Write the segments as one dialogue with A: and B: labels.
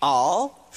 A: All?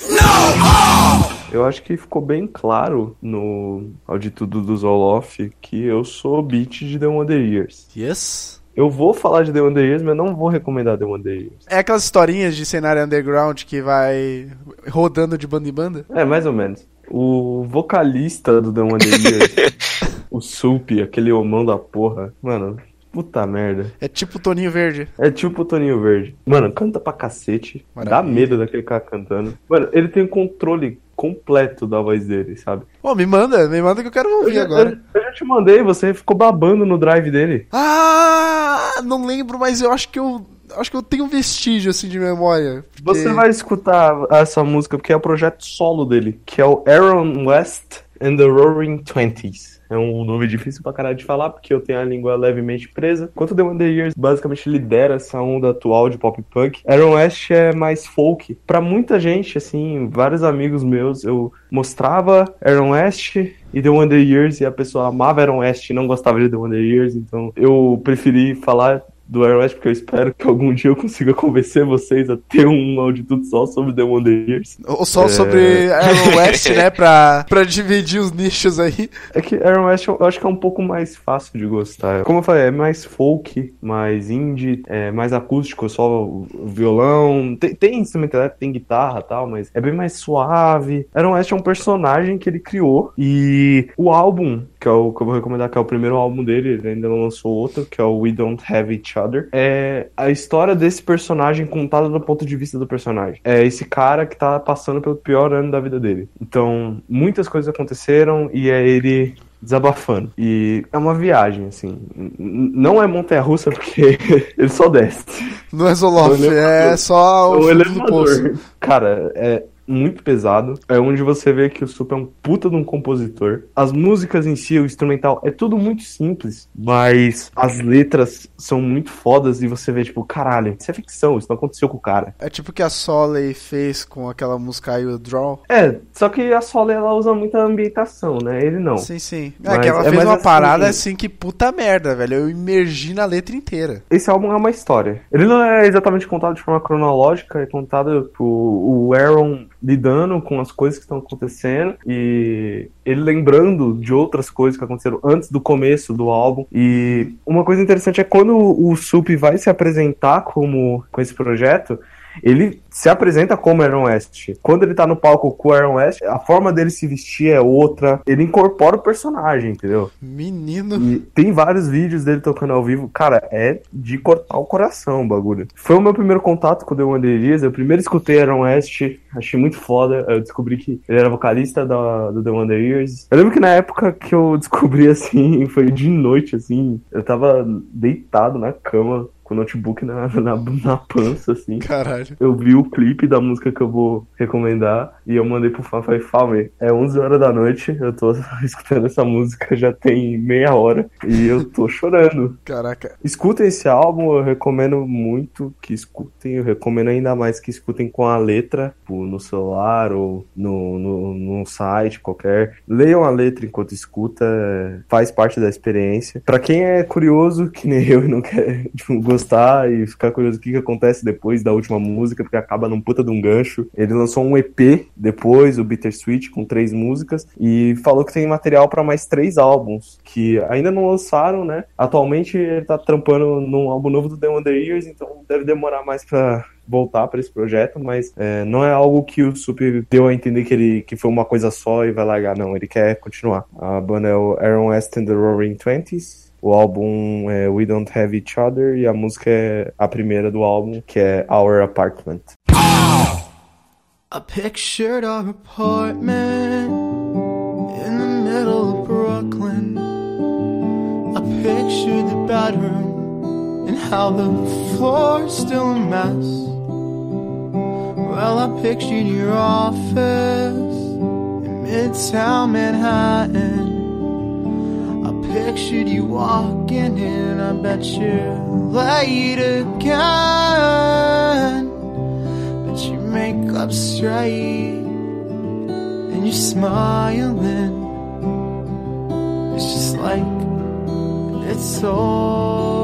B: Eu acho que ficou bem claro no auditudo do Zoloff que eu sou beat de The Wonder Years.
A: Yes.
B: Eu vou falar de The Wonder Years, mas não vou recomendar The Wonder Years.
C: É aquelas historinhas de cenário underground que vai rodando de banda em banda?
B: É, mais ou menos. O vocalista do The Wonder Years, o Sup, aquele homão da porra, mano, puta merda.
C: É tipo Toninho Verde.
B: É tipo o Toninho Verde. Mano, canta pra cacete. Dá
C: Maravilha.
B: medo daquele cara cantando. Mano, ele tem o controle completo da voz dele, sabe?
C: Ô, me manda, me manda que eu quero
B: Eu
C: ouvir
B: já,
C: agora.
B: eu- eu já te mandei, você ficou babando no drive dele.
C: Ah, não lembro, mas eu acho que eu acho que eu tenho um vestígio assim de memória. porque-
B: Você vai escutar essa música porque é o projeto solo dele, que é o Aaron West and the Roaring Twenties. É um nome difícil pra caralho de falar, porque eu tenho a língua levemente presa. Enquanto The Wonder Years basicamente lidera essa onda atual de pop punk, Aaron West é mais folk. Pra muita gente, assim, vários amigos meus, eu mostrava Aaron West e The Wonder Years e a pessoa amava Aaron West e não gostava de The Wonder Years, então eu preferi falar do Aaron West porque eu espero que algum dia eu consiga convencer vocês a ter um auditudo só sobre The Wonder Years.
C: Ou só
B: É.
C: sobre Aaron West, né? Pra, pra dividir os nichos aí.
B: É que Aaron West eu acho que é um pouco mais fácil de gostar. Como eu falei, é mais folk, mais indie, é mais acústico, só o violão. Tem, tem instrumento elétrico, tem guitarra e tal, mas é bem mais suave. Aaron West é um personagem que ele criou e o álbum, que é o que eu vou recomendar, que é o primeiro álbum dele, ele ainda não lançou outro, que é o We Don't Have Each Other, é a história desse personagem contada do ponto de vista do personagem. É esse cara que tá passando pelo pior ano da vida dele. Então, muitas coisas aconteceram e é ele desabafando. E é uma viagem, assim. Não é montanha-russa porque ele só desce.
C: Não é
B: O elevador.
C: é só
B: É
C: o do poço.
B: elevador. Cara, é muito pesado. É onde você vê que o Sup é um puta de um compositor. As músicas em si, o instrumental, é tudo muito simples, mas as letras são muito fodas e você vê, tipo, caralho, isso é ficção, isso não aconteceu com o cara.
C: É tipo o que a Soley fez com aquela música aí, o Draw.
B: É, só que a Sole, ela usa muita ambientação, né? Ele não.
C: Sim, sim. É
B: Mas
C: que ela
B: é
C: fez uma
B: assim-
C: parada assim que puta merda, velho. Eu imergi na letra inteira.
B: Esse álbum é uma história. Ele não é exatamente contado de forma cronológica, é contado por o Aaron lidando com as coisas que estão acontecendo e ele lembrando de outras coisas que aconteceram antes do começo do álbum. E uma coisa interessante é quando o Sup vai se apresentar como com esse projeto, ele se apresenta como Aaron West. Quando ele tá no palco com o Aaron West, a forma dele se vestir é outra. Ele incorpora o personagem, entendeu?
C: Menino.
B: E tem vários vídeos dele tocando ao vivo. Cara, é de cortar o coração o bagulho. Foi o meu primeiro contato com o The Wonder Years. Eu primeiro escutei Aaron West, achei muito foda. Eu descobri que ele era vocalista da, do The Wonder Years. Eu lembro que na época que eu descobri, assim, foi de noite, assim. Eu tava deitado na cama, com o notebook na, na, na pança, assim.
C: Caralho.
B: Eu vi o clipe da música que eu vou recomendar e eu mandei pro fã, falei, Falme, é 11 horas da noite, eu tô escutando essa música já tem meia hora e eu tô chorando.
C: Caraca.
B: Escutem esse álbum, eu recomendo muito que escutem, eu recomendo ainda mais que escutem com a letra, tipo, no celular ou no, no, no site qualquer. Leiam a letra enquanto escuta, faz parte da experiência. Pra quem é curioso, que nem eu, e não quer tipo, gostar e ficar curioso o que, que acontece depois da última música, porque acaba num puta de um gancho. Ele lançou um EP depois, o Bittersweet, com três músicas, e falou que tem material pra mais três álbuns, que ainda não lançaram, né? Atualmente ele tá trampando num álbum novo do The Wonder Years, então deve demorar mais pra voltar pra esse projeto, mas é, não é algo que o Sup deu a entender que ele que foi uma coisa só e vai largar, não. Ele quer continuar. A banda é o Aaron West and the Roaring Twenties. O álbum é We Don't Have Each Other e a música é a primeira do álbum, que é Our Apartment.
D: I pictured our apartment in the middle of Brooklyn. I pictured the bedroom and how the floor's still a mess. Well, I pictured your office in Midtown Manhattan. Pictured you walking in, I bet you're late again. But you make up straight and you're smiling. It's just like it's always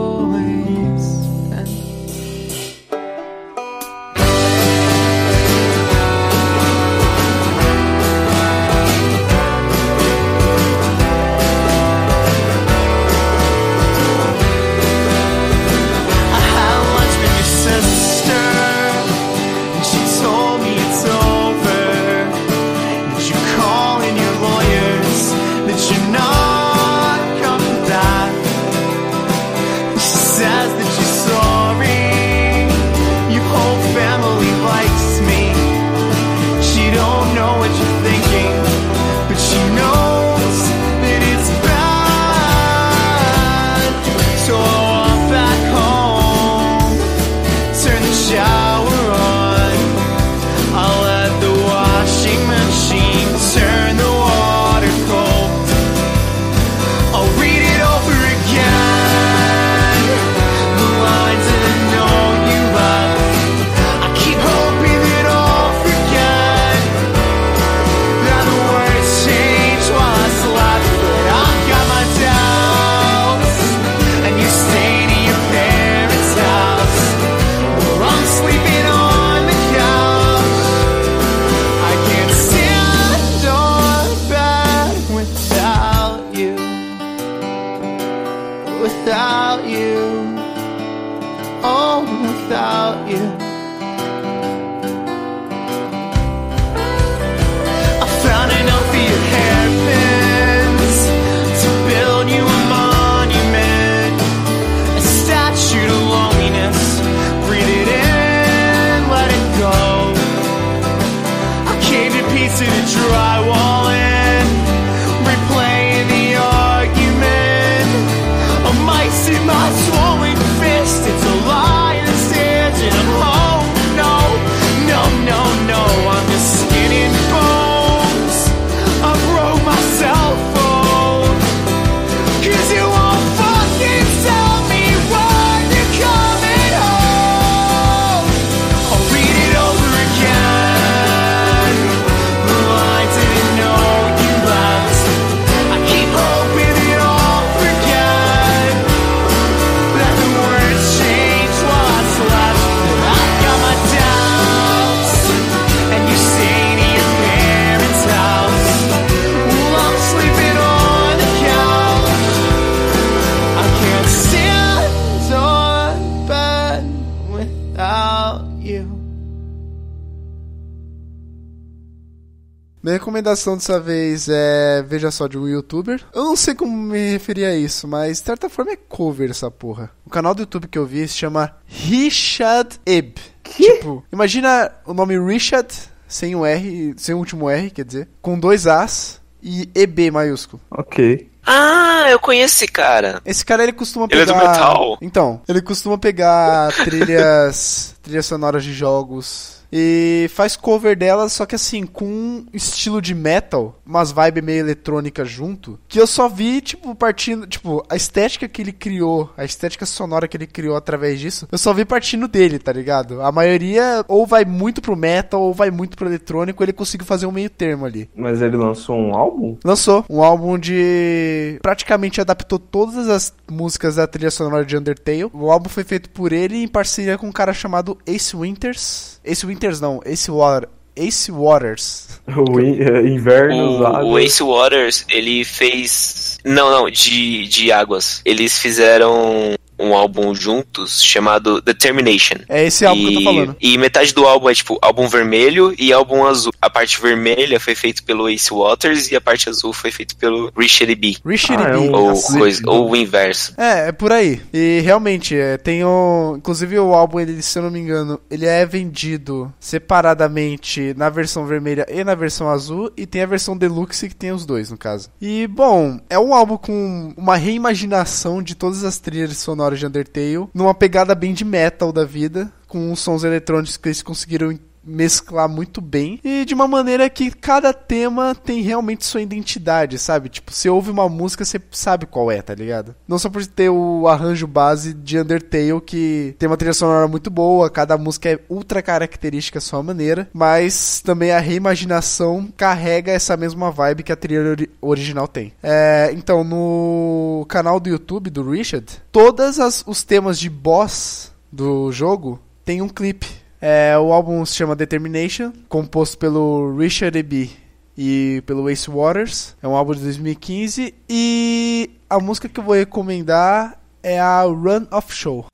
C: recomendação dessa vez é Veja só de um youtuber. Eu não sei como me referir a isso, mas de certa forma é cover essa porra. O canal do YouTube que eu vi se chama Richard Eb. Tipo, imagina o nome Richard sem o R, sem o último R, quer dizer, com dois As e EB maiúsculo.
B: Ok.
A: Ah, eu conheço esse cara.
C: Esse cara ele costuma
A: Ele é
C: pegar.
A: do metal.
C: Então, ele costuma pegar trilhas, trilhas sonoras de jogos e faz cover delas, só que assim, com um estilo de metal, umas vibes meio eletrônica junto, que eu só vi, tipo, partindo, tipo, a estética que ele criou, a estética sonora que ele criou através disso, eu só vi partindo dele, tá ligado? A maioria ou vai muito pro metal ou vai muito pro eletrônico, ele conseguiu fazer um meio termo ali.
B: Mas ele lançou um álbum?
C: Lançou um álbum de. praticamente adaptou todas as músicas da trilha sonora de Undertale. O álbum foi feito por ele em parceria com um cara chamado Ace Winters. Ace Winters não, Ace Water. Ace Waters.
B: O in- eh, Inverno,
A: O, o Ace Waters, ele fez. Não, não, de, de águas. Eles fizeram um álbum juntos chamado Determination.
C: É esse álbum que eu tô falando.
A: E metade do álbum é tipo álbum vermelho e álbum azul. A parte vermelha foi feita pelo Ace Waters e a parte azul foi feita pelo Richard B.
C: Richard
B: Ah, é
C: B.
B: um-
A: Ou,
B: Cacete.
A: coisa, ou o inverso.
C: É, é por aí. E realmente, é, tem o. Inclusive o álbum, ele, se eu não me engano, ele é vendido separadamente na versão vermelha e na versão azul. E tem a versão deluxe que tem os dois, no caso. E, bom, é um álbum com uma reimaginação de todas as trilhas sonoras de Undertale, numa pegada bem de metal da vida, com os sons eletrônicos que eles conseguiram mesclar muito bem e de uma maneira que cada tema tem realmente sua identidade, sabe? Tipo, você ouve uma música, você sabe qual é, tá ligado? Não só por ter o arranjo base de Undertale, que tem uma trilha sonora muito boa, cada música é ultra característica à sua maneira, mas também a reimaginação carrega essa mesma vibe que a trilha ori- original tem. É, então, no canal do YouTube do Richard, todos os temas de boss do jogo tem um clipe. É, o álbum se chama Determination, composto pelo Richard E.B. e pelo Ace Waters. É um álbum de 2015. E a música que eu vou recomendar é a Run of Show.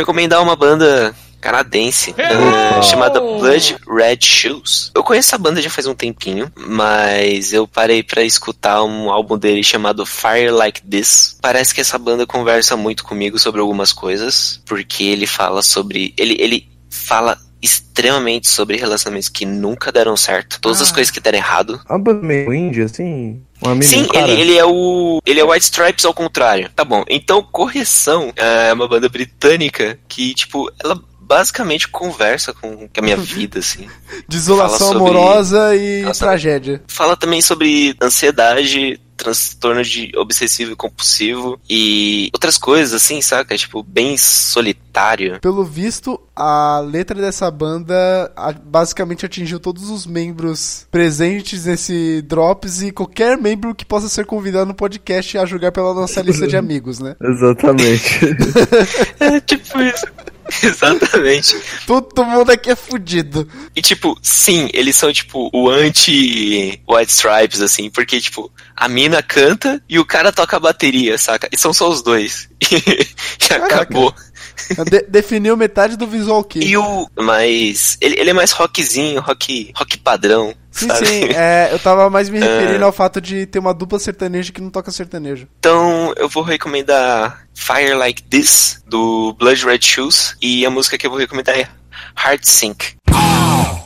A: Recomendar uma banda canadense uh, chamada Blood Red Shoes. Eu conheço essa banda já faz um tempinho, mas eu parei para escutar um álbum dele chamado Fire Like This. Parece que essa banda conversa muito comigo sobre algumas coisas, porque ele fala sobre ele ele fala extremamente sobre relacionamentos que nunca deram certo, todas
C: Ah.
A: as coisas que deram errado.
B: Uma banda meio indie, assim.
A: Sim,
B: um cara.
A: ele, ele é o. Ele é o White Stripes ao contrário. Tá bom. Então, Correção é uma banda britânica que, tipo, ela basicamente conversa com, com a minha vida, assim.
C: Desolação
A: sobre-
C: amorosa e
A: Nossa.
C: tragédia.
A: Fala também sobre ansiedade, transtorno de obsessivo e compulsivo e outras coisas, assim, saca? Tipo, bem solitário.
C: Pelo visto, a letra dessa banda basicamente atingiu todos os membros presentes nesse Drops e qualquer membro que possa ser convidado no podcast a julgar pela nossa lista de amigos, né?
B: Exatamente.
A: É, tipo isso. Exatamente.
C: Todo mundo aqui é fudido.
A: E, tipo, sim, eles são, tipo, o anti-White Stripes, assim, porque, tipo, a mina canta e o cara toca a bateria, saca? E são só os dois. e acabou.
C: De- definiu metade do visual kei.
A: E o. Mas. Ele, ele é mais rockzinho, rock, rock padrão.
C: Sim,
A: sabe?
C: sim, é, eu tava mais me referindo ao fato de ter uma dupla sertaneja que não toca sertanejo.
A: Então eu vou recomendar Fire Like This, do Blood Red Shoes. E a música que eu vou recomendar é Heart Sink.
E: The